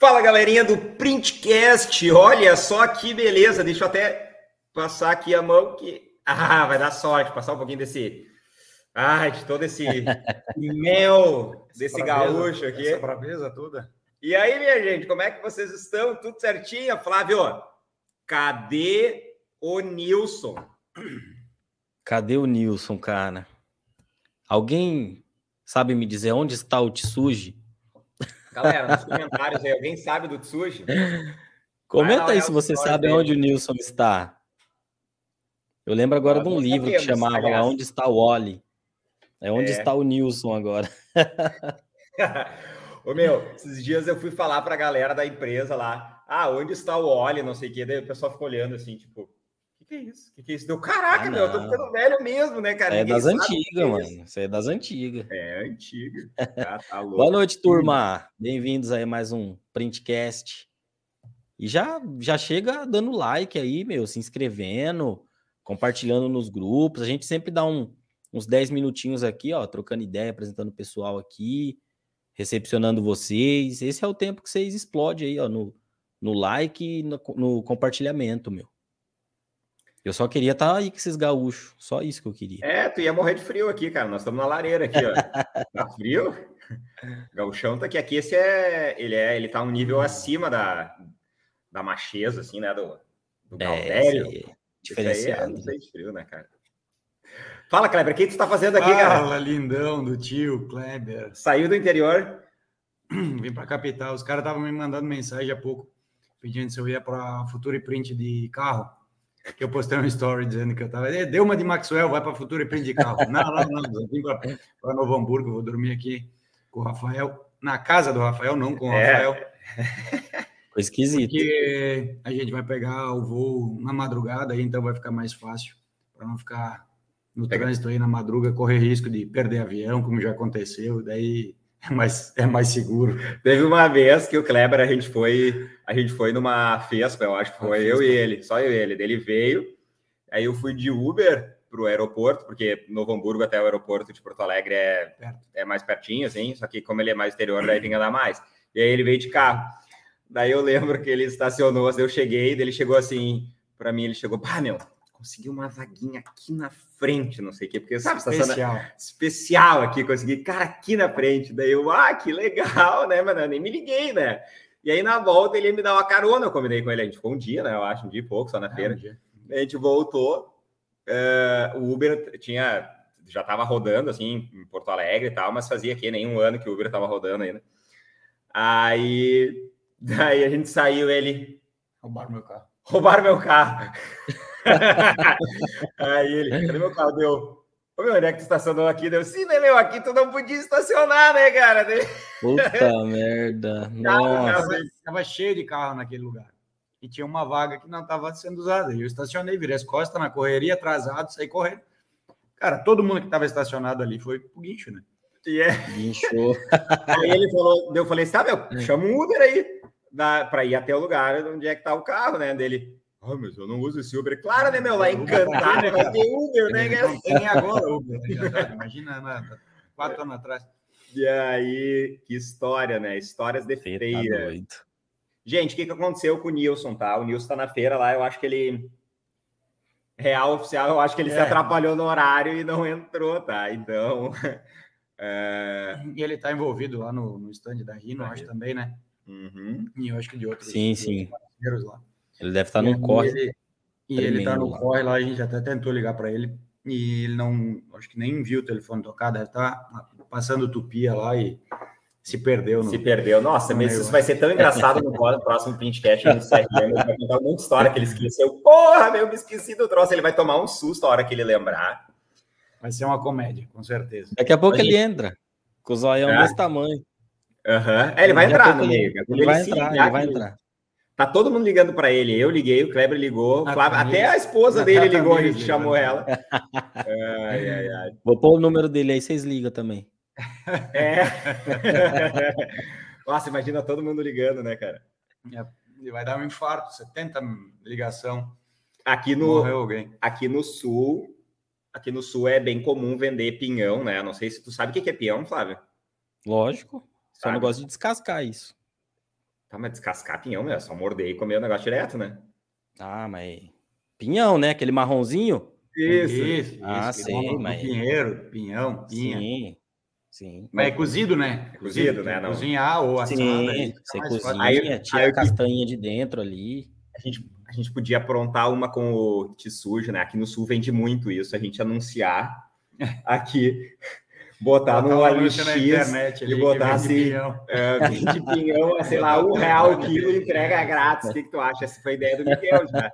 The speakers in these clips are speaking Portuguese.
Fala galerinha do Printcast, olha só que beleza, deixa eu até passar aqui a mão que. Ah, vai dar sorte, passar um pouquinho desse. Ai, de todo esse mel desse gaúcho aqui. Essa braveza toda. E aí, minha gente, como é que vocês estão? Tudo certinho? Flávio, cadê o Nilson? Cadê o Nilson, cara? Alguém sabe me dizer onde está o Tsuji? Galera, nos comentários aí, alguém sabe do Tsuji? Comenta aí se você sabe dele. onde o Nilson está. Eu lembro agora de um livro que chamava lá Onde está o Oli. É onde é. está o Nilson agora. Ô meu, esses dias eu fui falar para a galera da empresa lá, ah, onde está o Oli, não sei o quê, daí o pessoal ficou olhando assim, tipo, que, é isso? O que, que é isso? Deu, caraca, ah, meu, eu tô ficando velho mesmo, né, cara? É Ninguém das antigas, é mano, isso é das antigas. É, antiga. Ah, tá Boa noite, turma, bem-vindos aí a mais um Printcast. E já, já chega dando like aí, meu, se inscrevendo, compartilhando nos grupos, a gente sempre dá um, uns 10 minutinhos aqui, ó, trocando ideia, apresentando o pessoal aqui, recepcionando vocês. Esse é o tempo que vocês explodem aí, ó, no, no like e no, no compartilhamento, meu. Eu só queria estar tá aí com esses gaúchos, só isso que eu queria. É, tu ia morrer de frio aqui, cara. Nós estamos na lareira aqui, ó. tá frio? Gauchão tá aqui. Aqui esse é, ele é, ele tá um nível acima da da macheza, assim, né, do, do Galdério. É, é diferenciado. Aí é, não sei de frio, né, cara? Fala, Kleber, o que tu tá fazendo aqui, Fala, cara? Fala, lindão do tio, Kleber. Saiu do interior? Vim para capital. Os caras estavam me mandando mensagem há pouco, pedindo se eu ia para Futura e Print de carro. Que eu postei uma story dizendo que eu tava. Deu uma de Maxwell, vai para Futura e Print de carro. Não, não, não. Eu vim para Novo Hamburgo, vou dormir aqui com o Rafael. Na casa do Rafael, não com o é. Rafael. Foi esquisito. Porque a gente vai pegar o voo na madrugada, aí então vai ficar mais fácil para não ficar no Pega. trânsito aí na madruga, correr risco de perder avião, como já aconteceu, daí é mais, é mais seguro. Teve uma vez que o Kleber, a gente foi, a gente foi numa festa, eu acho que foi eu e ele, só eu e ele. Ele veio, aí eu fui de Uber para o aeroporto, porque Novo Hamburgo até o aeroporto de Porto Alegre é, é mais pertinho, assim, só que como ele é mais exterior, daí tem que andar mais. E aí ele veio de carro. Daí eu lembro que ele estacionou, eu cheguei, ele chegou assim, para mim, ele chegou, pá, meu, consegui uma vaguinha aqui na frente, não sei o quê, porque sabe, especial, especial aqui, consegui, cara, aqui na frente. Daí eu, ah, que legal, né, mano? Eu nem me liguei, né? E aí na volta ele me dá uma carona, eu combinei com ele, a gente ficou um dia, né? Eu acho, um dia e pouco, só na é, feira. Um a gente voltou, uh, o Uber tinha, já tava rodando, assim, em Porto Alegre e tal, mas fazia aqui nem um ano que o Uber tava rodando ainda. Aí, daí a gente saiu, ele... Roubaram meu carro. Roubaram meu carro. Aí ele, cadê meu carro? Deu. Ô, meu, onde é que tu estacionou aqui? Deu, sim, né, meu? Aqui tu não podia estacionar, né, cara? Puta merda. Nossa. Tava cheio de carro naquele lugar. E tinha uma vaga que não estava sendo usada. E eu estacionei, virei as costas na correria, atrasado, saí correndo. Cara, todo mundo que estava estacionado ali foi pro guincho, né? E é. Guinchou. aí ele falou, eu falei, sabe, meu, é. chama um Uber aí para ir até o lugar onde é que tá o carro, né? Dele. Ah, mas eu não uso esse Uber. Claro, né, meu? Lá encantado vai ter Uber, né? Tem agora Uber. Né, Imagina, né? quatro anos atrás. E aí, que história, né? Histórias de tá feira. Gente, o que, que aconteceu com o Nilson, tá? O Nilson tá na feira lá, eu acho que ele. Real oficial, eu acho que ele é. se atrapalhou no horário e não entrou, tá? Então. É... E ele tá envolvido lá no, no stand da Rino, acho também, né? Uhum. E eu acho que de outros. Sim, sim. Lá. Ele deve estar no corre. Ele, e ele está no corre lá, a gente até tentou ligar para ele e ele não, acho que nem viu o telefone tocar, deve estar tá passando tupia lá e se perdeu. No, se perdeu. Nossa, mas isso vai ser tão engraçado no próximo printcast no CRM. Vai contar um monte de história que ele esqueceu. Porra, meu, me esqueci do troço. Ele vai tomar um susto a hora que ele lembrar. Vai ser uma comédia, com certeza. Daqui a pouco ele entra, com o zoião é. desse tamanho. Uhum. É, ele vai entrar no meio. Ele, ele, vai entrar, ele vai entrar. Tá todo mundo ligando para ele. Eu liguei, o Kleber ligou, a Flávio, até a esposa dele ligou, a gente chamou ela. ai, ai, ai. Vou pôr o número dele aí, vocês ligam também. É. Nossa, imagina todo mundo ligando, né, cara? É, vai dar um infarto, 70 ligação. Aqui no, aqui no sul, aqui no sul é bem comum vender pinhão, né? Não sei se tu sabe o que é pinhão, Flávio. Lógico. Só não gosto de descascar isso. Tá, mas descascar pinhão, meu, é só morder e comer o negócio direto, né? Ah, mas. Pinhão, né? Aquele marronzinho? Isso, isso. Ah, isso, sei, do mas- Pinheiro, pinhão, pinha. Sim. Sim. Mas é cozido, né? É cozido, né? Não. Cozinhar ou assado. Sim, aí fica você cozinha, Aí- tira aí a castanha de dentro ali. A gente, a gente podia aprontar uma com o Tisujo, né? Aqui no Sul vende muito isso, a gente anunciar aqui, botar no OLX, internet ali e botar assim, pinhão. é, vende pinhão, a, sei lá, um real o quilo, entrega grátis. O que, que tu acha? Essa foi a ideia do Miguel, já.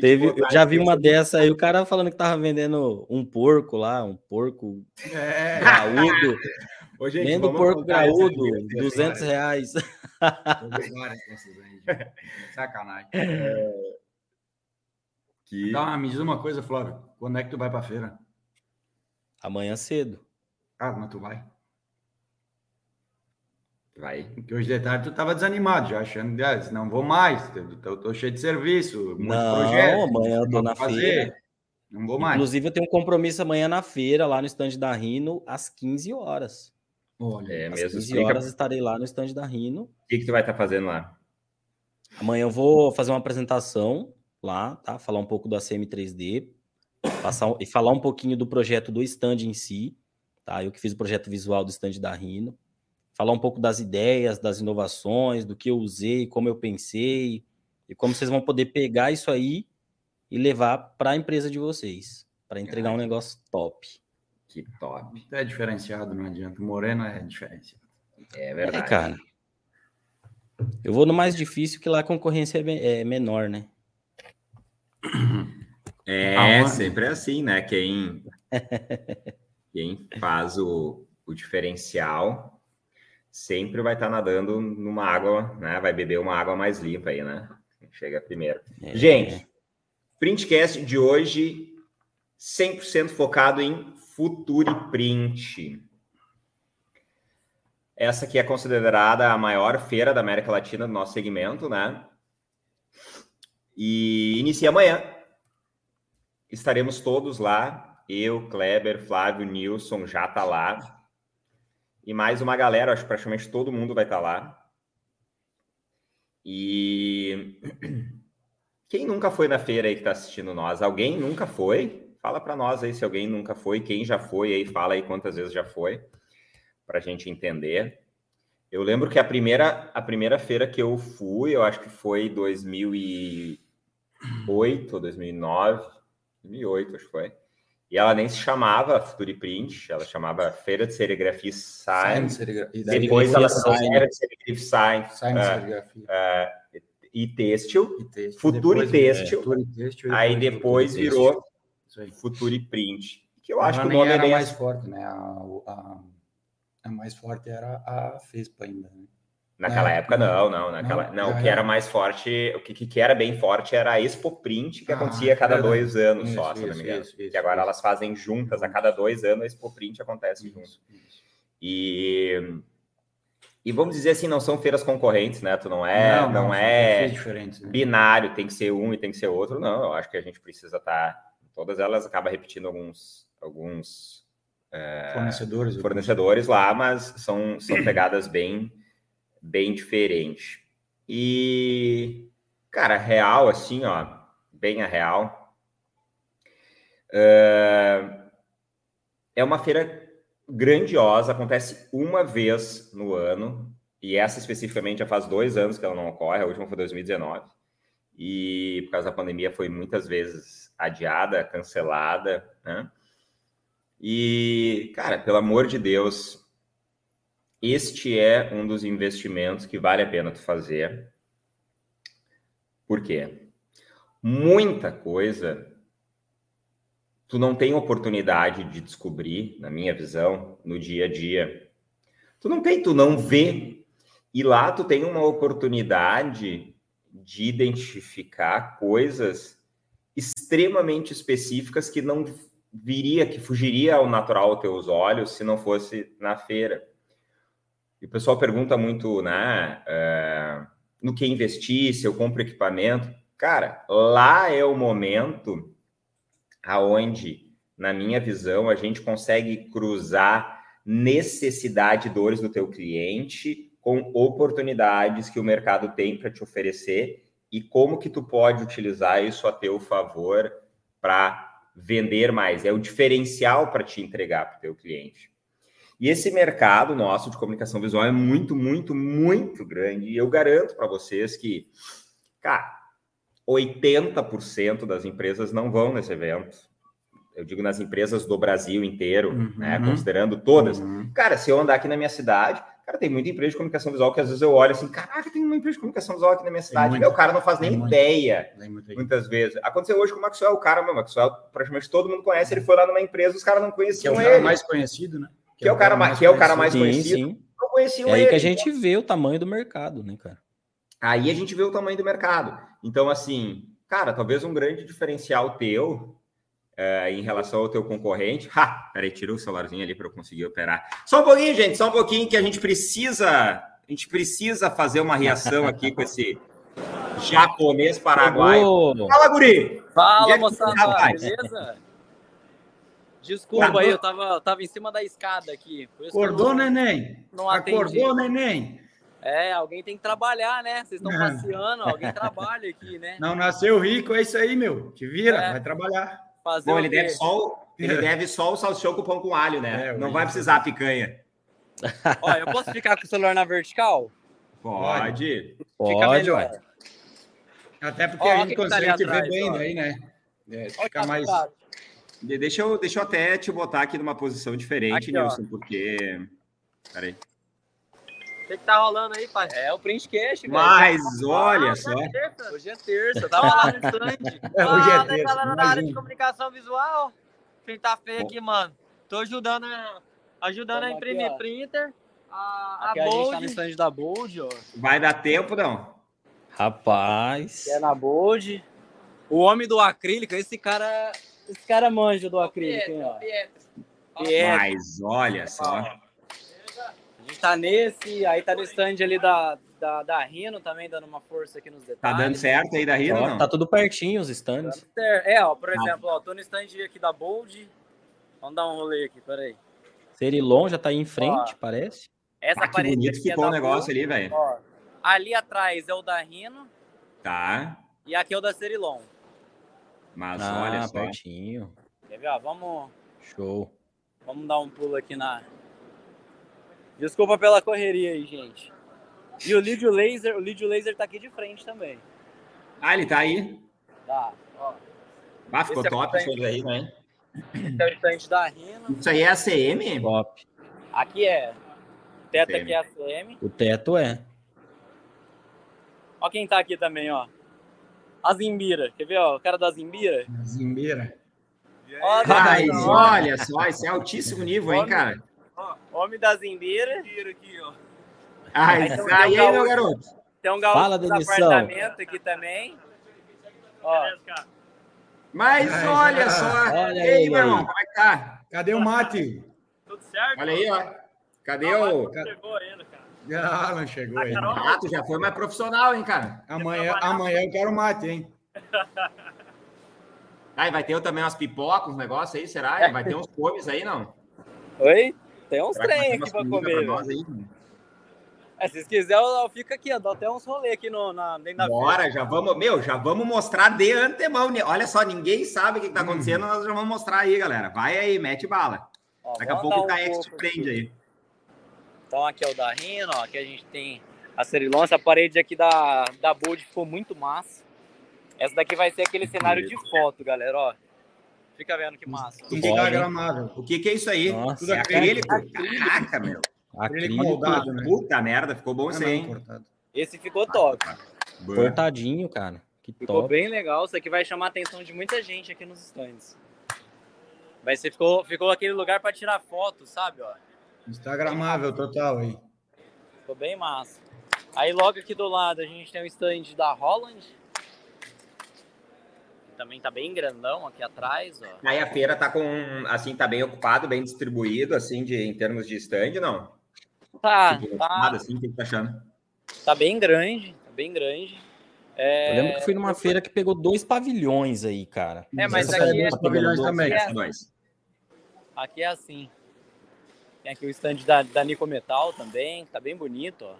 Teve, já vi uma dessa aí, o cara falando que tava vendendo um porco lá, um porco É, graúdo. Ô, gente, Vendo porco graúdo, aqui. 200 reais. eu vi várias dessas aí, já. Sacanagem. Que... Tá, me diz uma coisa, Flávio. Quando é que tu vai pra feira? Amanhã cedo. Ah, mas tu vai. Vai. Porque hoje de tarde tu tava desanimado, já achando, ah, disse, não vou mais, eu tô, tô cheio de serviço, muito Não, projeto. amanhã eu tô na fazer, feira. Não vou mais. Inclusive, eu tenho um compromisso amanhã na feira, lá no stand da Rino, às 15 horas. Olha, É Às mesmo, 15 explica horas estarei lá no stand da Rino. o que, que tu vai estar fazendo lá. Amanhã eu vou fazer uma apresentação lá, tá? Falar um pouco do ACM 3D, passar, e falar um pouquinho do projeto do stand em si, tá? Eu que fiz o projeto visual do stand da Rino. Falar um pouco das ideias, das inovações, do que eu usei, como eu pensei, e como vocês vão poder pegar isso aí e levar para a empresa de vocês, para entregar um negócio top. Que top. é diferenciado, não adianta. O Moreno é diferenciado. É É, verdade. cara. Eu vou no mais difícil, que lá a concorrência é, é menor, né? É, sempre é assim, né? Quem, quem faz o, o diferencial sempre vai estar nadando numa água, né? Vai beber uma água mais limpa aí, né? Chega primeiro. É, Gente, printcast de hoje 100% focado em Future Print. Essa aqui é considerada a maior feira da América Latina do nosso segmento, né? E inicia amanhã. Estaremos todos lá. Eu, Kleber, Flávio, Nilson já tá lá. E mais uma galera, acho que praticamente todo mundo vai estar lá. E quem nunca foi na feira aí que está assistindo nós? Alguém nunca foi? Fala para nós aí se alguém nunca foi, quem já foi aí, fala aí quantas vezes já foi, para a gente entender. Eu lembro que a primeira, a primeira feira que eu fui, eu acho que foi 2008 ou 2009, 2008 acho que foi. E ela nem se chamava Future Print, ela chamava Feira de Serigrafia e Science. serigrafia. Depois ela ficou Feira de Serigrafia e Science Science é, serigrafia. e Têxtil. E. Future Têxtil. é, Future e Aí depois virou. Future Print. Que eu acho que o nome é era bem mais forte, né? A, a, a mais forte era a FESPA ainda. Né? Naquela É, época, não, não. Naquela, não, não, o que era. mais forte, o que, que era bem forte era a Expo Print, que Ah, acontecia a cada verdade. dois anos Isso, só, se não isso, me engano. isso, isso, que agora isso. elas fazem juntas, a cada dois anos a Expo Print acontece junto. Isso, isso. E, e vamos dizer assim, não são feiras concorrentes, né? Tu não é, não, são é né? binário, tem que ser um e tem que ser outro, não. Eu acho que a gente precisa estar. Todas elas acabam repetindo alguns, alguns Fornecedores. fornecedores lá, mas são, são pegadas bem, bem diferentes. E, cara, real, assim, ó, bem a real. É, é uma feira grandiosa, acontece uma vez no ano, e essa especificamente já faz dois anos que ela não ocorre, a última foi 2019. E por causa da pandemia foi muitas vezes adiada, cancelada, né? E, cara, pelo amor de Deus, este é um dos investimentos que vale a pena tu fazer. Por quê? Muita coisa tu não tem oportunidade de descobrir, na minha visão, no dia a dia. Tu não tem, tu não vê. E lá tu tem uma oportunidade de identificar coisas extremamente específicas que não viria, que fugiria ao natural aos teus olhos se não fosse na feira. E o pessoal pergunta muito, né, é, no que investir, se eu compro equipamento. Cara, lá é o momento aonde, na minha visão, a gente consegue cruzar necessidade e dores do teu cliente com oportunidades que o mercado tem para te oferecer e como que tu pode utilizar isso a teu favor para vender mais. É o diferencial para te entregar para o teu cliente. E esse mercado nosso de comunicação visual é muito, muito, muito grande. E eu garanto para vocês que, cara, 80% das empresas não vão nesse evento. Eu digo nas empresas do Brasil inteiro, uhum. né? Considerando todas. Uhum. Cara, se eu andar aqui na minha cidade, cara, tem muita empresa de comunicação visual que às vezes eu olho assim, caraca, tem uma empresa de comunicação visual aqui na minha cidade. Meu, o cara não faz nem ideia, muitas vezes. Aconteceu hoje com o Maxwell, o cara, meu, Maxwell, praticamente todo mundo conhece, ele foi lá numa empresa, os caras não conheciam que é o cara mais conhecido, né? Que, é o cara mais, que é o cara mais conhecido. Sim, sim. Não conheciam é aí ele. que a gente vê o tamanho do mercado, né, cara? Aí a gente vê o tamanho do mercado. Então, assim, cara, talvez um grande diferencial teu é, em relação ao teu concorrente. Ha! Peraí, tira o celularzinho ali para eu conseguir operar. Só um pouquinho, gente, só um pouquinho que a gente precisa. A gente precisa fazer uma reação aqui com esse japonês paraguaio. Fala, Guri! Fala, moçada, beleza? Desculpa aí, eu tava, tava em cima da escada aqui. Acordou, não, neném? Não Acordou, neném? É, alguém tem que trabalhar, né? Vocês estão passeando, alguém trabalha aqui, né? Não nasceu rico, é isso aí, meu. Te vira, é. vai trabalhar. Fazer Bom, ele deve, só, ele deve só o salsichão com pão com alho, né? É, Não vai precisar a picanha. Olha, eu posso ficar com o celular na vertical? Pode. Pode, Fica melhor. Até porque Ó, a gente tá consegue tá te ver bem ó. daí, né? É, fica mais... Deixa eu, deixa eu até te botar aqui numa posição diferente, aqui, Nilson, porque... Peraí. O que, que tá rolando aí, pai? É o print cash, Mas olha ah, só. Hoje é terça. Tava lá no stand. É, hoje é terça. galera da área de comunicação visual. Quem tá feio aqui, mano. Tô ajudando a, ajudando a imprimir aqui, printer. A, aqui a, a gente tá no stand da Bold, ó. Vai dar tempo, não? Rapaz. é na Bold. O homem do acrílico, esse cara. Esse cara manja do acrílico, hein, ó. Mas olha só gente tá nesse, aí tá no stand ali da, da, da Rino também, dando uma força aqui nos detalhes. Tá dando certo aí da Rino, ó, não? Tá tudo pertinho os stands. É, ó, por exemplo, ó, tô no stand aqui da Bold. Vamos dar um rolê aqui, peraí. Serilon já tá aí em frente, ó, parece. Essa ah, que bonito ficou é o negócio Bold, ali, velho. Ali atrás é o da Rino. Tá. E aqui é o da Serilon. Mas ah, olha só. pertinho. Quer ver, ó, vamos... Show. Vamos dar um pulo aqui na, Desculpa pela correria aí, gente. E o Lídio Laser, o Lídio Laser tá aqui de frente também. Ah, ele tá aí? Tá, ó. Ah, ficou Esse é top isso aí, né? Esse é o stand da Rino. Isso aí é ACM? Top. Aqui é. O teto aqui é ACM. O teto é. Ó quem tá aqui também, ó. A Zimbira. Quer ver, ó? O cara da Zimbira? Zimbira. Mas, olha só, isso é altíssimo nível, hein, cara? Homem da Zimbira. aqui, ó. Ah, aí, então, aí, um meu garoto. Tem um gaúcho do apartamento aqui também. Ó. Mas olha só. Olha aí, meu irmão, como é que tá? Cadê o mate? Tudo certo? Olha aí, ó. Cadê não, o. Cara. Ah, não chegou ainda. Ah, tu já foi mais profissional, hein, cara? Amanhã, amanhã eu quero mate, hein? Aí vai ter também umas pipocas, uns negócios aí, será? Vai ter uns comes aí, não? Oi? Tem uns trem aqui para comer. Pra aí, é, se quiserem, eu, eu fico aqui, eu dou até uns rolê aqui no, na, dentro da Bora, já vamos, meu, já vamos mostrar de antemão. Né? Olha só, ninguém sabe o que, está hum. acontecendo, hum. nós já vamos mostrar aí, galera. Vai aí, mete bala. Ó, Daqui a pouco o KX te prende aí. Então aqui é o da Rino, ó, aqui a gente tem a Cerilon, essa parede aqui da, da Bold ficou muito massa. Essa daqui vai ser aquele cenário de foto, galera, ó. Fica vendo que massa. Tudo instagramável. O que, que é isso aí? Nossa, Tudo é acrílico? Caraca, meu. Acrílico moldado, né? Puta merda, ficou bom isso aí. Esse ficou top. Cortadinho, cara. Que ficou top. bem legal. Isso aqui vai chamar a atenção de muita gente aqui nos stands. Vai ser, ficou, ficou aquele lugar para tirar foto, sabe? Ó. Instagramável total aí. Ficou bem massa. Aí logo aqui do lado a gente tem o stand da Holland também tá bem grandão aqui atrás, ó. Aí a feira tá com, assim, tá bem ocupado, bem distribuído, assim, de, em termos de stand, não? Tá, tipo, tá. assim, o que tá achando? Tá bem grande, tá bem grande. É... Eu lembro que fui numa feira que pegou dois pavilhões aí, cara. É, mas Essa aqui é... pavilhões também. Aqui é, aqui é assim. Tem aqui o stand da, da Nico Metal também, tá bem bonito, ó.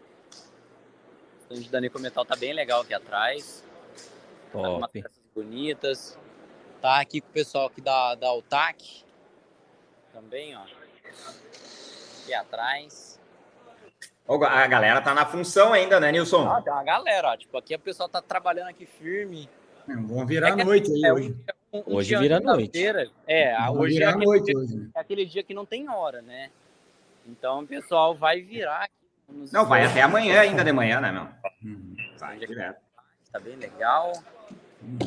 O stand da Nico Metal tá bem legal aqui atrás. Tá umas Top. peças bonitas. Tá aqui com o pessoal aqui da, da UTAC. Também, ó. Aqui atrás. A galera tá na função ainda, né, Nilson? Ah, tem uma galera, ó. Tipo, aqui o pessoal tá trabalhando aqui firme. Vamos virar É que a noite aí É, hoje. um- um Hoje vira noite. feira. É, a- Vamos hoje é aquele, noite dia, hoje. é aquele dia que não tem hora, né? Então o pessoal vai virar aqui. Não, vai até amanhã ainda de manhã, né, meu? Uhum. Vai direto. Tá bem legal.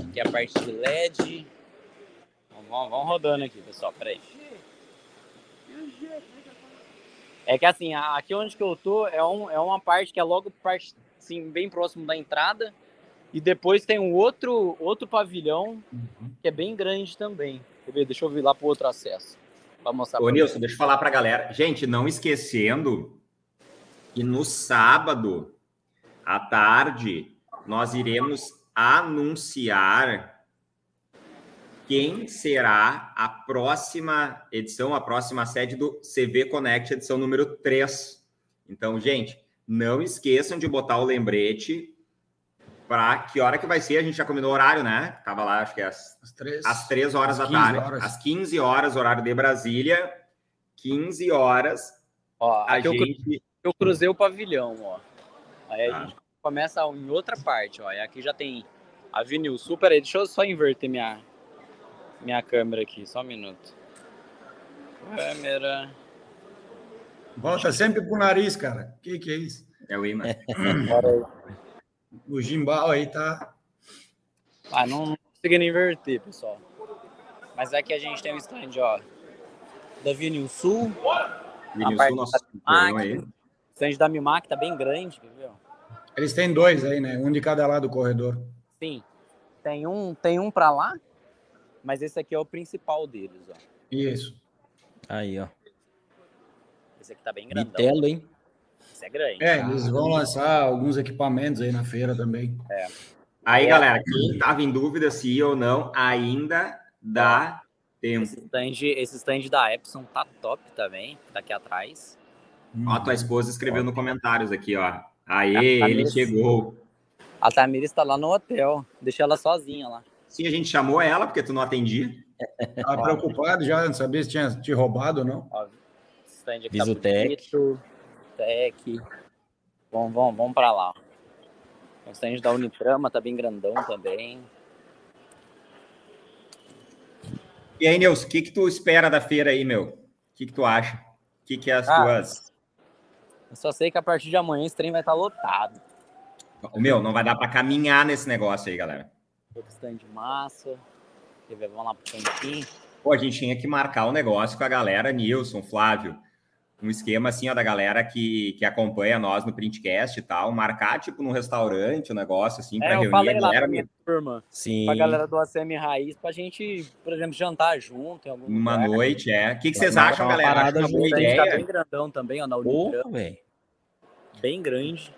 Aqui a parte de LED. Vamos, vamos, rodando aqui, pessoal. Peraí. É que assim, aqui onde que eu tô é, um, é uma parte que é logo parte, assim, bem próximo da entrada. E depois tem um outro, outro pavilhão que é bem grande também. Deixa eu vir lá pro outro acesso. Pra mostrar Ô, Nilson, deixa eu falar pra galera. Gente, não esquecendo que no sábado, à tarde, nós iremos anunciar quem será a próxima edição, a próxima sede do CV Connect, edição número 3. Então, gente, não esqueçam de botar o lembrete para que hora que vai ser. A gente já combinou o horário, né? Tava lá, acho que é às Às três. às 3 horas Às da 15 tarde. horas. Às 15 horas, horário de Brasília. 15 horas, Ó, a gente. eu cruzei o pavilhão, ó. Aí a Tá. gente começa em outra parte, ó. E aqui já tem a Vinil Super. Aí, deixa eu só inverter minha, minha câmera aqui, só um minuto. Câmera. Volta sempre pro nariz, cara. O que, que é isso? É o imã. O gimbal aí tá. Ah, não, não conseguindo inverter, pessoal. Mas aqui a gente tem um stand, ó. Da Vinil Sul. Vinil Sul, nosso da campeão aí. Stand da Mimac tá bem grande, quer ver? ó? Eles têm dois aí, né? Um de cada lado do corredor. Sim. Tem um, tem um pra lá, mas esse aqui é o principal deles, ó. Isso. Aí, ó. Esse aqui tá bem grandão. Bitelo, hein? Esse é grande. É, eles vão lançar alguns equipamentos aí na feira também. Aí, É. galera, quem tava em dúvida se ia ou não, ainda dá tempo. Esse stand, esse stand da Epson tá top também, tá aqui atrás. Ó, tua esposa escreveu no comentários aqui, ó. Aê, ele isso. chegou. A Tamires tá lá no hotel. Deixei ela sozinha lá. Sim, a gente chamou ela porque tu não atendia. Tava preocupado já, não sabia se tinha te roubado ou não. Ó, stand aqui Visutec. tá bonito. Tec. Vamos, vamos, vamos pra lá. O stand da Unitrama tá bem grandão também. E aí, Nilson, o que, que tu espera da feira aí, meu? O que, que tu acha? O que, que é as Ah. tuas. Eu só sei que a partir de amanhã esse trem vai estar lotado. O meu, não vai dar para caminhar nesse negócio aí, galera. Outro stand massa. Vamos lá pro cantinho. Pô, a gente tinha que marcar o negócio com a galera, Nilson, Flávio. Um esquema assim, ó, da galera que, que acompanha nós no Printcast e tal. Marcar, tipo, num restaurante, um negócio assim, para É, eu reunir falei a lá galera. pra minha turma, Sim. pra galera do ACM Raiz, pra gente, por exemplo, jantar junto em algum Uma lugar. noite, é. O que, que vocês acham, galera? Acho parada uma O stand tá ideia. bem grandão também, ó, na Porra, velho. Bem grande.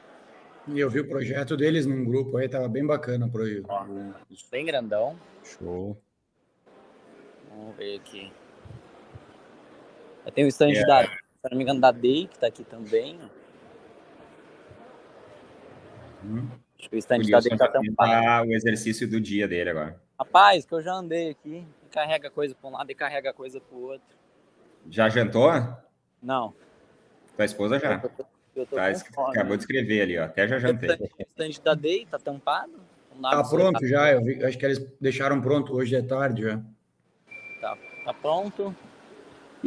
E eu vi o projeto deles num grupo aí, tava bem bacana o projeto. Ó, bem grandão. Show. Vamos ver aqui. Tem o stand É. da, se não me engano, da Day, que tá aqui também. Hum. Acho que o stand O da Day tá vai tampado. o exercício do dia dele agora. Rapaz, que eu já andei aqui. Carrega coisa pra um lado e carrega coisa pro outro. Já jantou? Não. Tua esposa já. Eu tô, eu tô Tá, fome. acabou de escrever ali, ó. Até já O jantei. o stand da Day tá tampado. Tá pronto já, eu vi, acho que eles deixaram pronto hoje de tarde já. Tá pronto.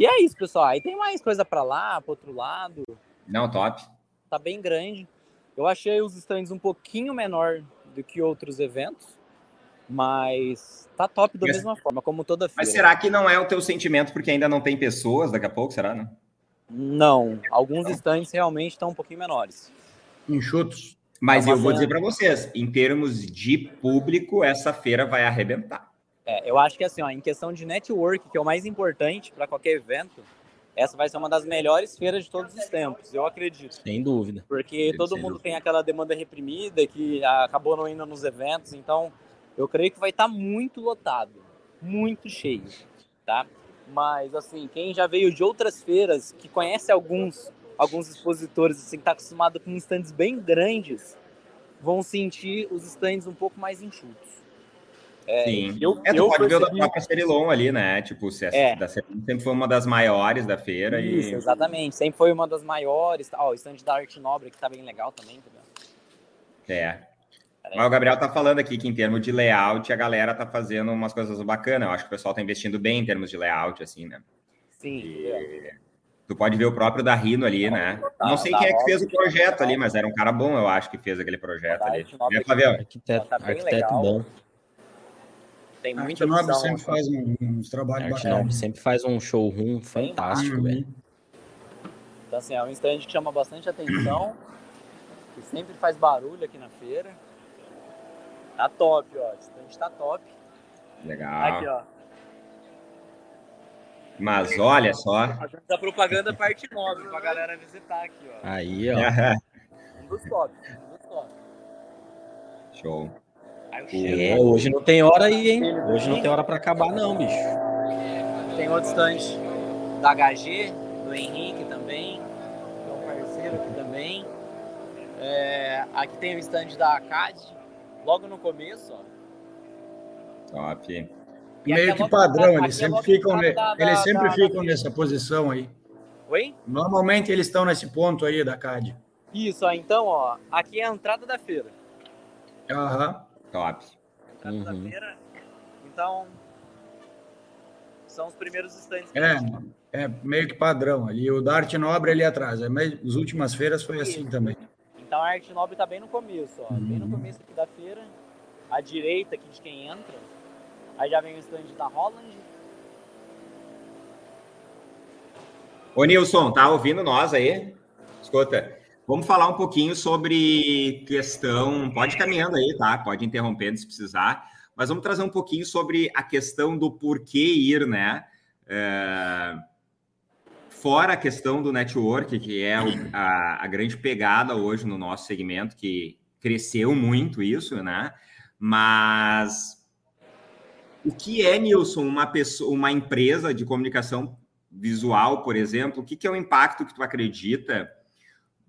E é isso, pessoal. Aí tem mais coisa pra lá, pro outro lado. Não, top. Tá bem grande. Eu achei os stands um pouquinho menor do que outros eventos. Mas tá top da Mas- mesma forma, como toda feira. Mas será que não é o teu sentimento porque ainda não tem pessoas daqui a pouco, será, né? Não, alguns stands realmente estão um pouquinho menores. Enxutos. Mas Tá eu vou dizer para vocês, em termos de público, essa feira vai arrebentar. É, eu acho que assim, ó, em questão de network, que é o mais importante para qualquer evento, essa vai ser uma das melhores feiras de todos os tempos, eu acredito. Sem dúvida. Porque todo ser, mundo tem aquela demanda reprimida que acabou não indo nos eventos, então eu creio que vai estar muito lotado, muito cheio, tá? Mas assim, quem já veio de outras feiras, que conhece alguns alguns expositores assim, que tá acostumado com stands bem grandes, vão sentir os stands um pouco mais enxutos. É, Sim. Eu, é, tu eu pode percebi... ver da própria Cerilon ali, né? Tipo, se é. da Cerilon sempre foi uma das maiores da feira. Isso, e... exatamente. Sempre foi uma das maiores. Ó, oh, o stand da Arte Nobre que tá bem legal também, entendeu? É. Mas o Gabriel tá falando aqui que em termos de layout a galera tá fazendo umas coisas bacanas. Eu acho que o pessoal tá investindo bem em termos de layout, assim, né? Sim. E... Tu pode ver o próprio da Rino ali, né? Tá, não sei quem é que fez o projeto ali, mas era um cara bom, eu acho, que fez aquele projeto ali. É? Arquiteto, tá arquiteto bom. Tem muita Arte Nobre sempre faz um, uns trabalhos Arte Nobre sempre faz um showroom fantástico, velho. Então, assim, é um stand que chama bastante atenção, que sempre faz barulho aqui na feira. Tá top, ó. O stand tá top. Legal. Aqui, ó. Mas olha só. Fazendo a propaganda parte nobre pra galera visitar aqui, ó. Aí, ó. um dos top, um dos top. Show. É, hoje não tem hora aí, hein? Hoje não tem hora para acabar, não, bicho. Tem outro stand da HG, do Henrique também, que é um parceiro aqui também. É, aqui tem o stand da ACAD, logo no começo, ó. Top. E Meio que padrão, eles sempre ficam, da, da, eles sempre da, ficam nessa posição aí. Oi? Normalmente eles estão nesse ponto aí da CAD. Isso, ó, então, ó, aqui é a entrada da feira. Aham. Top. Uhum. Então, são os primeiros stands. É, é meio que padrão ali. O da Arte Nobre ali atrás. É meio, as últimas feiras foi Isso. assim também. Então a Arte Nobre está bem no começo, ó. Uhum. Bem no uhum. começo aqui da feira. À direita aqui de quem entra. Aí já vem o stand da Holland. Ô Nilson, tá ouvindo nós aí? Escuta, Vamos falar um pouquinho sobre questão. Pode caminhando aí, tá? Pode interrompendo se precisar. Mas vamos trazer um pouquinho sobre a questão do porquê ir, né? É... Fora a questão do network, que é a, a grande pegada hoje no nosso segmento, que cresceu muito isso, né? Mas o que é, Nilson, uma pessoa, uma empresa de comunicação visual, por exemplo? O que, que é o impacto que tu acredita?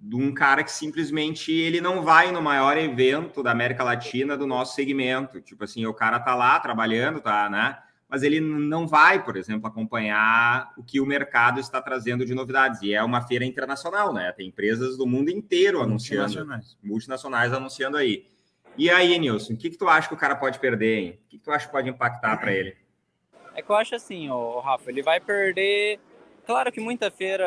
De um cara que simplesmente ele não vai no maior evento da América Latina do nosso segmento. Tipo assim, o cara tá lá trabalhando, tá, né? Mas ele não vai, por exemplo, acompanhar o que o mercado está trazendo de novidades. E é uma feira internacional, né? Tem empresas do mundo inteiro anunciando, multinacionais, multinacionais anunciando aí. E aí, Nilson, o que, que tu acha que o cara pode perder, hein? O que, que tu acha que pode impactar para ele? É que eu acho assim, o Rafa, ele vai perder Claro que muita feira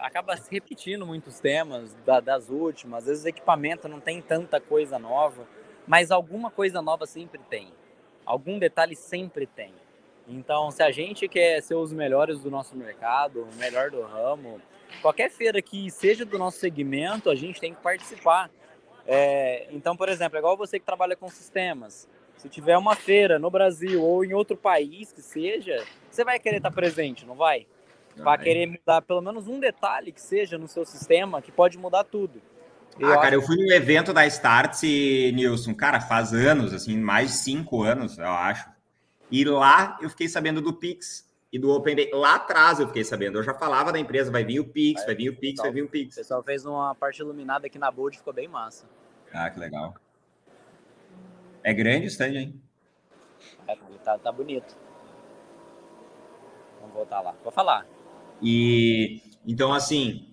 acaba se repetindo muitos temas da, das últimas, às vezes o equipamento não tem tanta coisa nova, mas alguma coisa nova sempre tem, algum detalhe sempre tem. Então, se a gente quer ser os melhores do nosso mercado, o melhor do ramo, qualquer feira que seja do nosso segmento, a gente tem que participar. É, então, por exemplo, é igual você que trabalha com sistemas. Se tiver uma feira no Brasil ou em outro país que seja, você vai querer estar presente, não vai? Para querer mudar pelo menos um detalhe que seja no seu sistema, que pode mudar tudo. Eu ah, cara, eu fui no evento da Starts, Nilson, cara, faz anos, assim, mais de cinco anos, eu acho. E lá eu fiquei sabendo do Pix e do Open Day. Lá atrás eu fiquei sabendo. Eu já falava da empresa, vai vir o Pix, vai, vai vir o Pix, vai vir o Pix. O pessoal fez uma parte iluminada aqui na Bold, ficou bem massa. Ah, que legal. É grande o stand, hein? É, tá, tá bonito. Vamos voltar lá. Vou falar. E então, assim,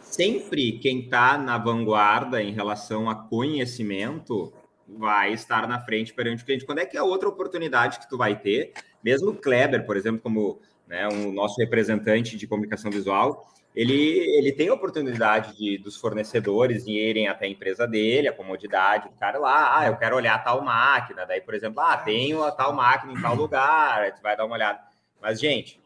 sempre quem está na vanguarda em relação a conhecimento vai estar na frente perante o cliente. Quando é que é outra oportunidade que tu vai ter? Mesmo o Kleber, por exemplo, como né, um nosso representante de comunicação visual, ele, ele tem a oportunidade de, dos fornecedores irem até a empresa dele, a comodidade, o cara lá, ah, eu quero olhar tal máquina, daí, por exemplo, ah, tenho a tal máquina em tal lugar, tu vai dar uma olhada. Mas, gente,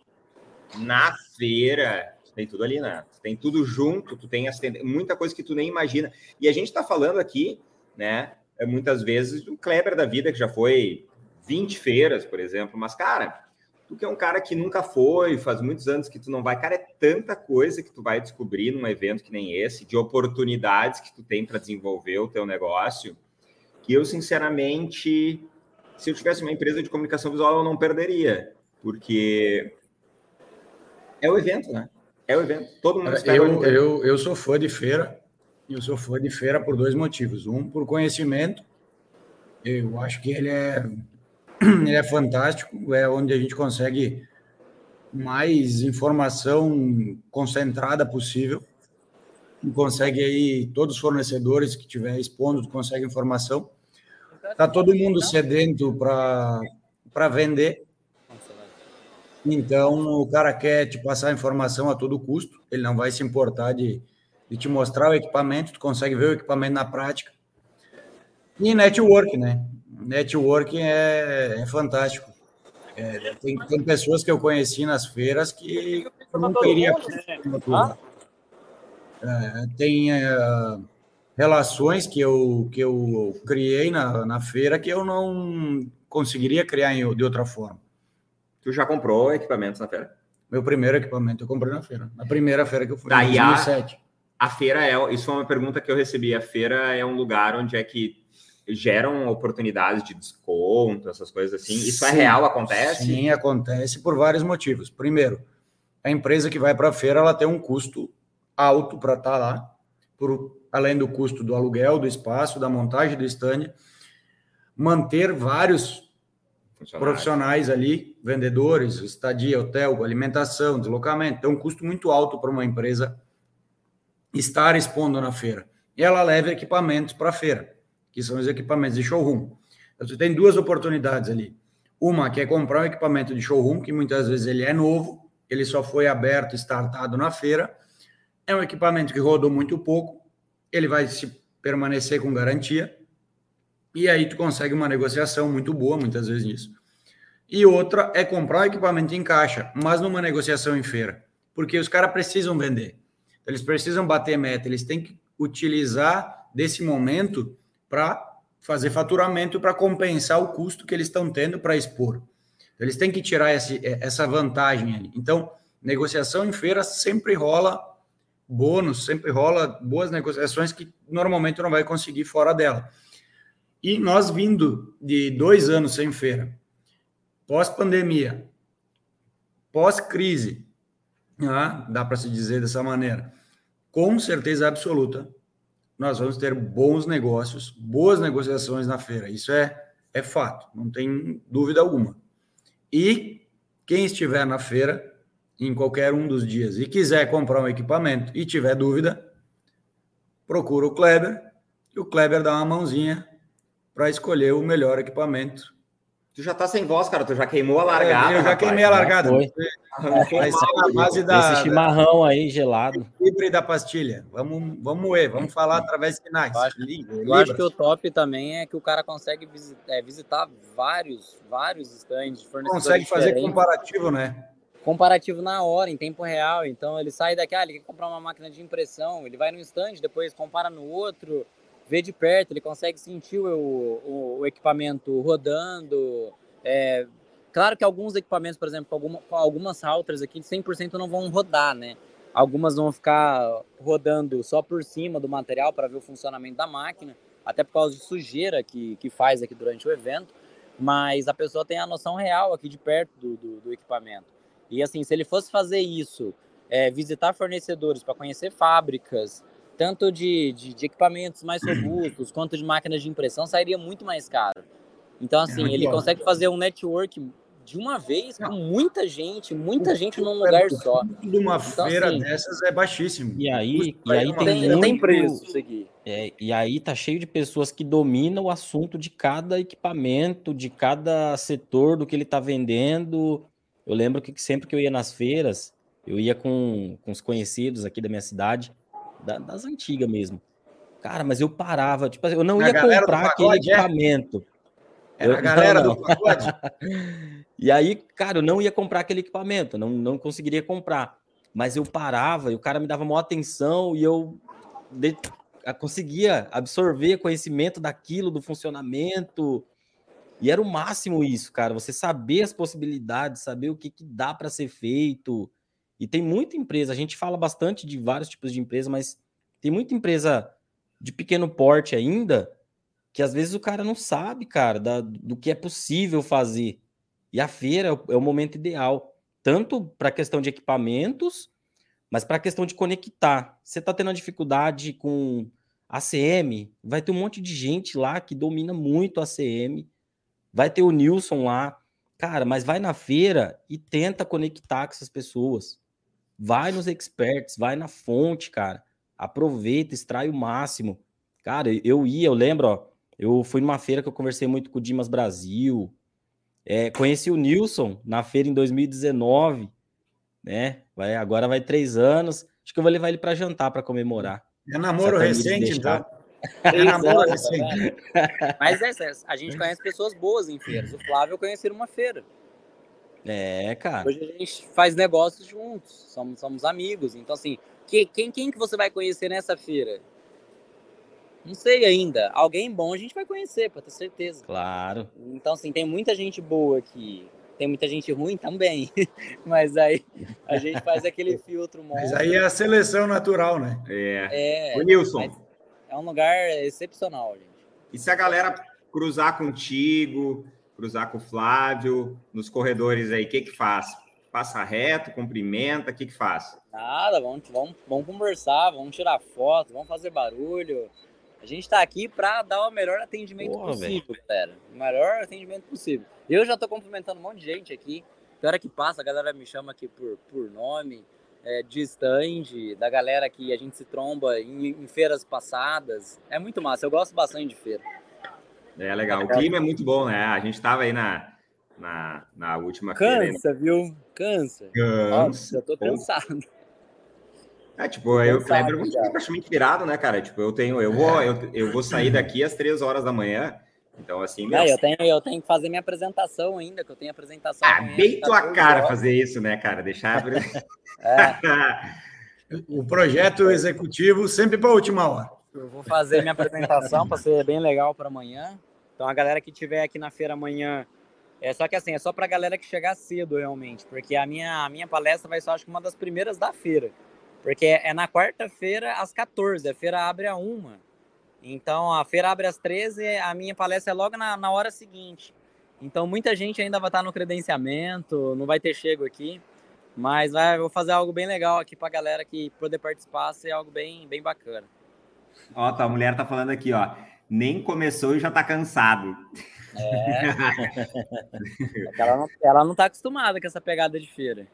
na feira, tem tudo ali, né? Tem tudo junto, tu tem muita coisa que tu nem imagina. E a gente está falando aqui, né? É, muitas vezes do Kleber da vida, que já foi 20 feiras, por exemplo, mas, cara, tu que é um cara que nunca foi, faz muitos anos que tu não vai, cara, é tanta coisa que tu vai descobrir num evento que nem esse, de oportunidades que tu tem para desenvolver o teu negócio, que eu, sinceramente, se eu tivesse uma empresa de comunicação visual, eu não perderia, porque é o evento, né? É o evento. Todo mundo espera. Eu, eu, eu sou fã de feira. Eu sou fã de feira por dois motivos. Um, por conhecimento. Eu acho que ele é, ele é fantástico. É onde a gente consegue mais informação concentrada possível. Consegue aí, todos os fornecedores que tiver expondo, consegue informação. Tá todo mundo sedento para vender. Então, o cara quer te passar informação a todo custo, ele não vai se importar de, de te mostrar o equipamento, tu consegue ver o equipamento na prática. E network, né? Network é, é fantástico. É, tem, tem pessoas que eu conheci nas feiras que eu não queria. É, tem é, relações que eu, que eu criei na, na feira que eu não conseguiria criar de outra forma. Tu já comprou equipamentos na feira? Meu primeiro equipamento eu comprei na feira. Na primeira feira que eu fui, em 2007. A, a feira é... Isso é uma pergunta que eu recebi. A feira é um lugar onde é que geram oportunidades de desconto, essas coisas assim. Isso é sim, é real, acontece? Sim, acontece por vários motivos. Primeiro, a empresa que vai para a feira, ela tem um custo alto para estar tá lá, por, além do custo do aluguel, do espaço, da montagem do stand, manter vários profissionais ali, vendedores, estadia, hotel, alimentação, deslocamento, tem um custo muito alto para uma empresa estar expondo na feira. E ela leva equipamentos para a feira que são os equipamentos de showroom. Então, você tem duas oportunidades ali. Uma que é comprar um equipamento de showroom, que muitas vezes ele é novo, ele só foi aberto, startado na feira. É um equipamento que rodou muito pouco, ele vai se permanecer com garantia. E aí tu consegue uma negociação muito boa, muitas vezes nisso. E outra é comprar o equipamento em caixa, mas numa negociação em feira, porque os caras precisam vender. Eles precisam bater meta, eles têm que utilizar desse momento para fazer faturamento para compensar o custo que eles estão tendo para expor. Eles têm que tirar esse, é, essa vantagem ali. Então, negociação em feira sempre rola bônus, sempre rola boas negociações que normalmente não vai conseguir fora dela. E nós vindo de dois anos sem feira, pós-pandemia, pós-crise, ah, dá para se dizer dessa maneira, com certeza absoluta, nós vamos ter bons negócios, boas negociações na feira. Isso é, é fato, não tem dúvida alguma. E quem estiver na feira, em qualquer um dos dias, e quiser comprar um equipamento e tiver dúvida, procura o Kleber, e o Kleber dá uma mãozinha para escolher o melhor equipamento Tu já tá sem voz, cara. Tu já queimou a é, largada. eu já rapaz. queimei a largada. Foi. Vai ser base da, Esse chimarrão aí gelado. Livre da pastilha. Vamos, vamos moer, vamos falar através de sinais. Eu acho, eu acho que o top também é que o cara consegue visitar, é, visitar vários, vários stands. Consegue fazer diferentes. comparativo, né? Comparativo na hora, em tempo real. Então ele sai daqui, ah, ele quer comprar uma máquina de impressão, ele vai no stand, depois compara no outro vê de perto, ele consegue sentir o, o, o equipamento rodando. É, claro que alguns equipamentos, por exemplo, alguma, algumas routers aqui, 100% não vão rodar, né? Algumas vão ficar rodando só por cima do material para ver o funcionamento da máquina, até por causa de sujeira que, que faz aqui durante o evento. Mas a pessoa tem a noção real aqui de perto do, do, do equipamento. E assim, se ele fosse fazer isso, é, visitar fornecedores para conhecer fábricas, tanto de, de, de equipamentos mais robustos quanto de máquinas de impressão, sairia muito mais caro. Então, assim, é ele bom. consegue fazer um network de uma vez com muita gente, muita gente num lugar só. De uma então, feira assim, dessas é baixíssimo. E aí, e aí tem, muito, tem preço isso aqui. É, e aí tá cheio de pessoas que dominam o assunto de cada equipamento, de cada setor do que ele tá vendendo. Eu lembro que sempre que eu ia nas feiras, eu ia com, com os conhecidos aqui da minha cidade, da, das antigas mesmo. Cara, mas eu parava, tipo assim, eu não ia comprar aquele é? equipamento. Era eu, a galera não, não. do pagode. e aí, cara, eu não ia comprar aquele equipamento, não, não conseguiria comprar. Mas eu parava e o cara me dava maior atenção e eu de, conseguia absorver conhecimento daquilo, do funcionamento. E era o máximo isso, cara. Você saber as possibilidades, saber o que, que dá para ser feito. E tem muita empresa, a gente fala bastante de vários tipos de empresa, mas tem muita empresa de pequeno porte ainda que às vezes o cara não sabe, cara, da, do que é possível fazer. E a feira é o, é momento ideal, tanto para a questão de equipamentos, mas para a questão de conectar. Você está tendo uma dificuldade com ACM, vai ter um monte de gente lá que domina muito ACM. Vai ter o Nilson lá. Cara, mas vai na feira e tenta conectar com essas pessoas. Vai nos experts, vai na fonte, cara. Aproveita, extrai o máximo. Cara, eu ia, eu lembro, ó, eu fui numa feira que eu conversei muito com o Dimas Brasil. É, conheci o Nilson na feira em 2019, né? Vai, agora vai três anos. Acho que eu vou levar ele para jantar para comemorar. É namoro recente, então. É namoro recente. Mas é, a gente conhece pessoas boas em feiras. O Flávio eu conheci numa feira. É, cara. Hoje a gente faz negócios juntos, somos, somos amigos. Então, assim, que, quem, quem que você vai conhecer nessa feira? Não sei ainda. Alguém bom a gente vai conhecer, pra ter certeza. Claro. Então, assim, tem muita gente boa aqui. Tem muita gente ruim também. Mas aí a gente faz aquele filtro Mas aí é a seleção natural, né? É. é o Nilson. É um lugar excepcional, gente. E se a galera cruzar contigo, cruzar com o Flávio, nos corredores aí, o que que faz? Passa reto, cumprimenta, o que que faz? Nada, vamos, vamos, vamos conversar, vamos tirar foto, vamos fazer barulho. A gente está aqui para dar o melhor atendimento Porra, possível, véio. galera. O melhor atendimento possível. Eu já estou cumprimentando um monte de gente aqui. Tem hora que passa, a galera me chama aqui por, por nome, é, de stand, da galera que a gente se tromba em, em feiras passadas. É muito massa, eu gosto bastante de feira. É legal. O clima é muito bom, né? A gente estava aí na, na, na última Cansa, feira. Cansa, viu? Cansa. Cansa. Nossa, eu tô cansado. É, tipo, eu, Kleber, é praticamente virado, né, cara? Tipo, eu tenho, eu vou, eu, eu vou sair daqui às três horas da manhã. Então, assim, meu... é, eu, tenho, eu tenho que fazer minha apresentação ainda, que eu tenho apresentação. Ah, bem tua cara horas. fazer isso, né, cara? Deixar. é. o projeto executivo sempre para a última hora. Eu vou fazer minha apresentação para ser bem legal para amanhã. Então, a galera que tiver aqui na feira amanhã. É só que assim, é só para a galera que chegar cedo, realmente, porque a minha, a minha palestra vai ser, acho que, uma das primeiras da feira. Porque é na quarta-feira às 14, a feira abre a uma. Então a feira abre às 13, a minha palestra é logo na, na hora seguinte. Então muita gente ainda vai estar no credenciamento, não vai ter chego aqui, mas vai, vou fazer algo bem legal aqui para a galera que poder participar, ser algo bem, bem bacana. Ó, tua mulher tá falando aqui, ó, nem começou e já tá cansado. É. ela, não, ela não tá acostumada com essa pegada de feira.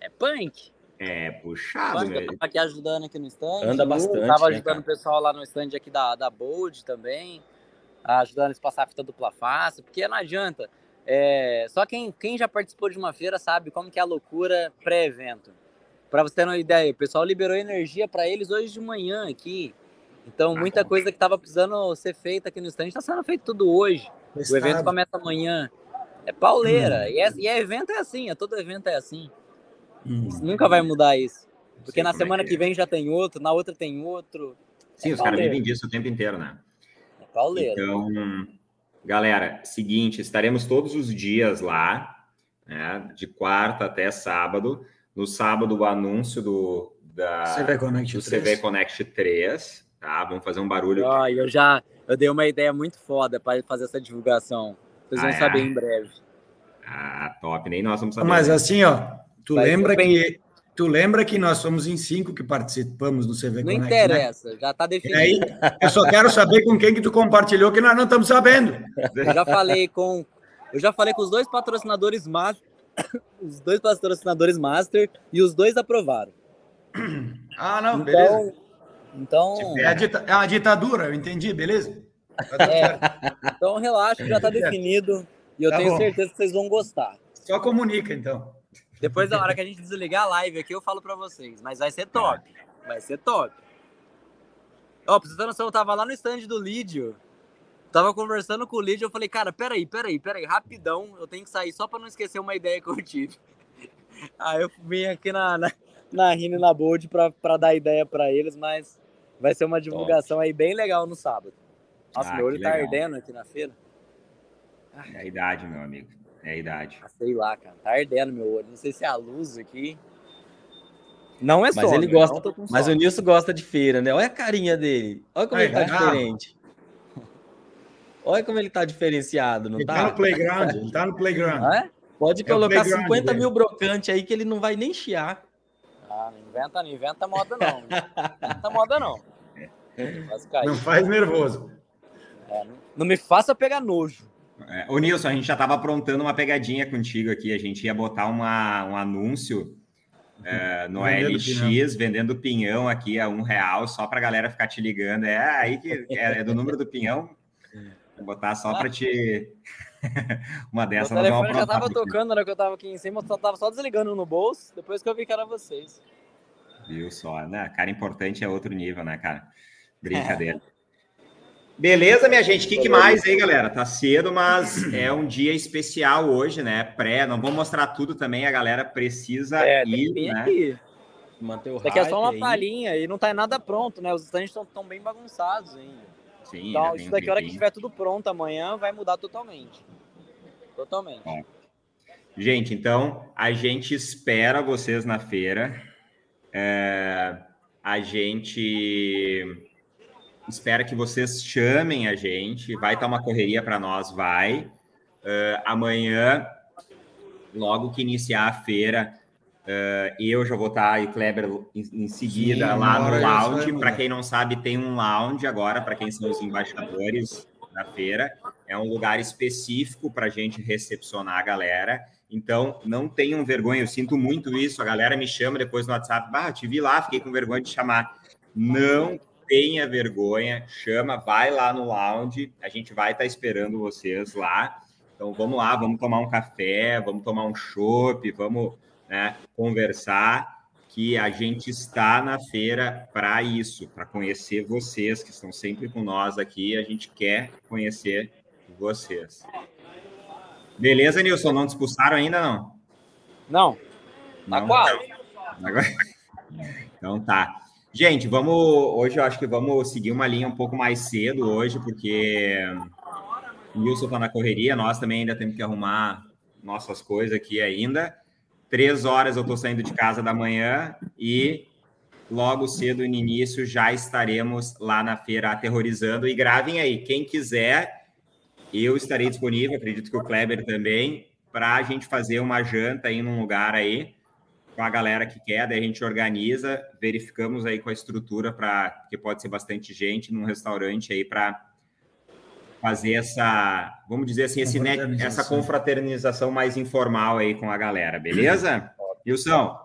É punk. É puxado, velho. aqui ajudando aqui no stand. Anda bastante. Tava né, ajudando né, o pessoal lá no stand aqui da, da Bold também. Ajudando eles a passar a fita dupla face, porque não adianta. É, só quem, quem já participou de uma feira sabe como que é a loucura pré-evento. Para você ter uma ideia, o pessoal liberou energia para eles hoje de manhã aqui. Então, ah, muita coisa que estava precisando ser feita aqui no stand está sendo feito tudo hoje. O evento começa amanhã. É pauleira. Hum. E, é, e é evento é assim, é, todo evento é assim. Hum. Nunca vai mudar isso. Porque na semana é que, que vem já tem outro, na outra tem outro. Sim, é os caras vivem disso o tempo inteiro, né? É pauleiro. Então, galera, seguinte, estaremos todos os dias lá, né, de quarta até sábado. No sábado, o anúncio do, da, CV Connect do 3. CV Connect 3, tá? Vamos fazer um barulho. Oh, eu já eu dei uma ideia muito foda para fazer essa divulgação. Vocês vão ah, saber é? em breve. Ah, top, nem nós vamos saber. Mas assim, ó, Tu Vai lembra que tu lembra que nós somos em cinco que participamos no CV Não Connect, né? interessa, né? já está definido. Aí, eu só quero saber com quem que tu compartilhou que nós não estamos sabendo. Eu já falei com eu já falei com os dois patrocinadores master, os dois patrocinadores master e os dois aprovaram. Ah, não, então, beleza. Então, é, dita, é uma ditadura, eu entendi, beleza? É, então relaxa, já está definido e eu tá tenho bom. certeza que vocês vão gostar. Só comunica então. Depois da hora que a gente desligar a live aqui, eu falo para vocês. Mas vai ser top. Vai ser top. Ó, pra você ter noção, eu tava lá no stand do Lídio. Tava conversando com o Lídio, eu falei, cara, peraí, peraí, peraí, rapidão, eu tenho que sair só para não esquecer uma ideia que eu tive. Aí eu vim aqui na, na, na Rine na Bold pra, pra dar ideia para eles, mas vai ser uma divulgação top. aí bem legal no sábado. Nossa, ah, meu olho tá legal. ardendo aqui na feira. É a idade, meu amigo. É a idade. Ah, sei lá, cara. Tá ardendo meu olho. Não sei se é a luz aqui. Não é só. Mas ele gosta. Mas o Nilson gosta de feira, né? Olha a carinha dele. Olha como ele tá diferente. Olha como ele tá diferenciado, não ele tá? tá no playground, ele tá no playground. Ah, é? Pode é colocar 50 dele. mil brocantes aí que ele não vai nem chiar. Ah, não inventa, não inventa moda não. Não inventa moda não. Não faz nervoso. É, não, não me faça pegar nojo. É, ô Nilson, a gente já estava aprontando uma pegadinha contigo aqui. A gente ia botar uma, um anúncio é, no vendendo LX, pinhão. vendendo pinhão aqui a um real, só para a galera ficar te ligando. É aí que é, é do número do pinhão. Vou botar só para te. uma dessa. O telefone já estava tocando na hora que eu estava aqui em cima, eu estava só desligando no bolso, depois que eu vi que era vocês. Viu só, né? Cara importante é outro nível, né, cara? Brincadeira. Beleza, minha gente? O que, que, mais aí, galera? Tá cedo, mas é um dia especial hoje, né? Pré, não vou mostrar tudo também, a galera precisa é, ir, né? Aqui. Manter o Isso aqui é só uma palhinha e não tá nada pronto, né? Os stands estão bem bagunçados ainda. Sim, então, isso daqui, a hora que tiver tudo pronto amanhã, vai mudar totalmente. Totalmente. Bom. Gente, então, a gente espera vocês na feira. É, a gente espera que vocês chamem a gente. Vai estar uma correria para nós, vai. Uh, amanhã, logo que iniciar a feira, uh, eu já vou estar e Kleber em, em seguida Sim, lá no lounge. Para quem não sabe, tem um lounge agora para quem são os embaixadores da feira. É um lugar específico para a gente recepcionar a galera. Então, não tenham vergonha, eu sinto muito isso. A galera me chama depois no WhatsApp, bah, te vi lá, fiquei com vergonha de chamar. Não tenha vergonha, chama, vai lá no lounge, a gente vai estar tá esperando vocês lá. Então vamos lá, vamos tomar um café, vamos tomar um chopp, vamos né, conversar, que a gente está na feira para isso, para conhecer vocês que estão sempre com nós aqui, a gente quer conhecer vocês. Beleza, Nilson? Não te expulsaram ainda, não? Não. Tá quase. Então tá. Gente, vamos. Hoje eu acho que vamos seguir uma linha um pouco mais cedo hoje, porque o Wilson está na correria, nós também ainda temos que arrumar nossas coisas aqui ainda. Três horas eu estou saindo de casa da manhã e logo cedo no início já estaremos lá na feira aterrorizando. E gravem aí, quem quiser, eu estarei disponível, acredito que o Kleber também, para a gente fazer uma janta aí num lugar aí com a galera que quer, daí a gente organiza, verificamos aí com a estrutura para que pode ser bastante gente num restaurante aí para fazer essa, vamos dizer assim, esse net, essa confraternização mais informal aí com a galera, beleza? Wilson,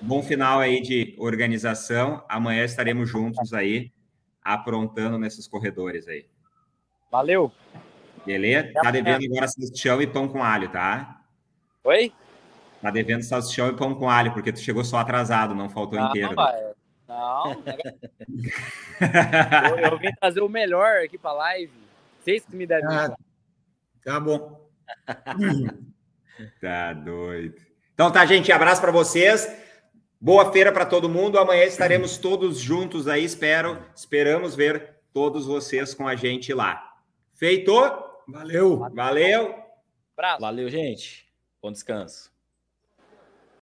bom final aí de organização. Amanhã estaremos juntos aí, aprontando nesses corredores aí. Valeu. Beleza? Tá devendo agora salsichão e pão com alho, tá? Oi? Tá devendo salsichão e pão com alho, porque tu chegou só atrasado, não faltou não, inteiro. Não, eu, eu vim trazer o melhor aqui para live. Vocês que me devem. Ah, tá bom. tá doido. Então tá, gente, abraço para vocês. Boa feira para todo mundo. Amanhã estaremos todos juntos aí, espero. Esperamos ver todos vocês com a gente lá. Feito? Valeu. Valeu. Valeu, gente. Bom descanso.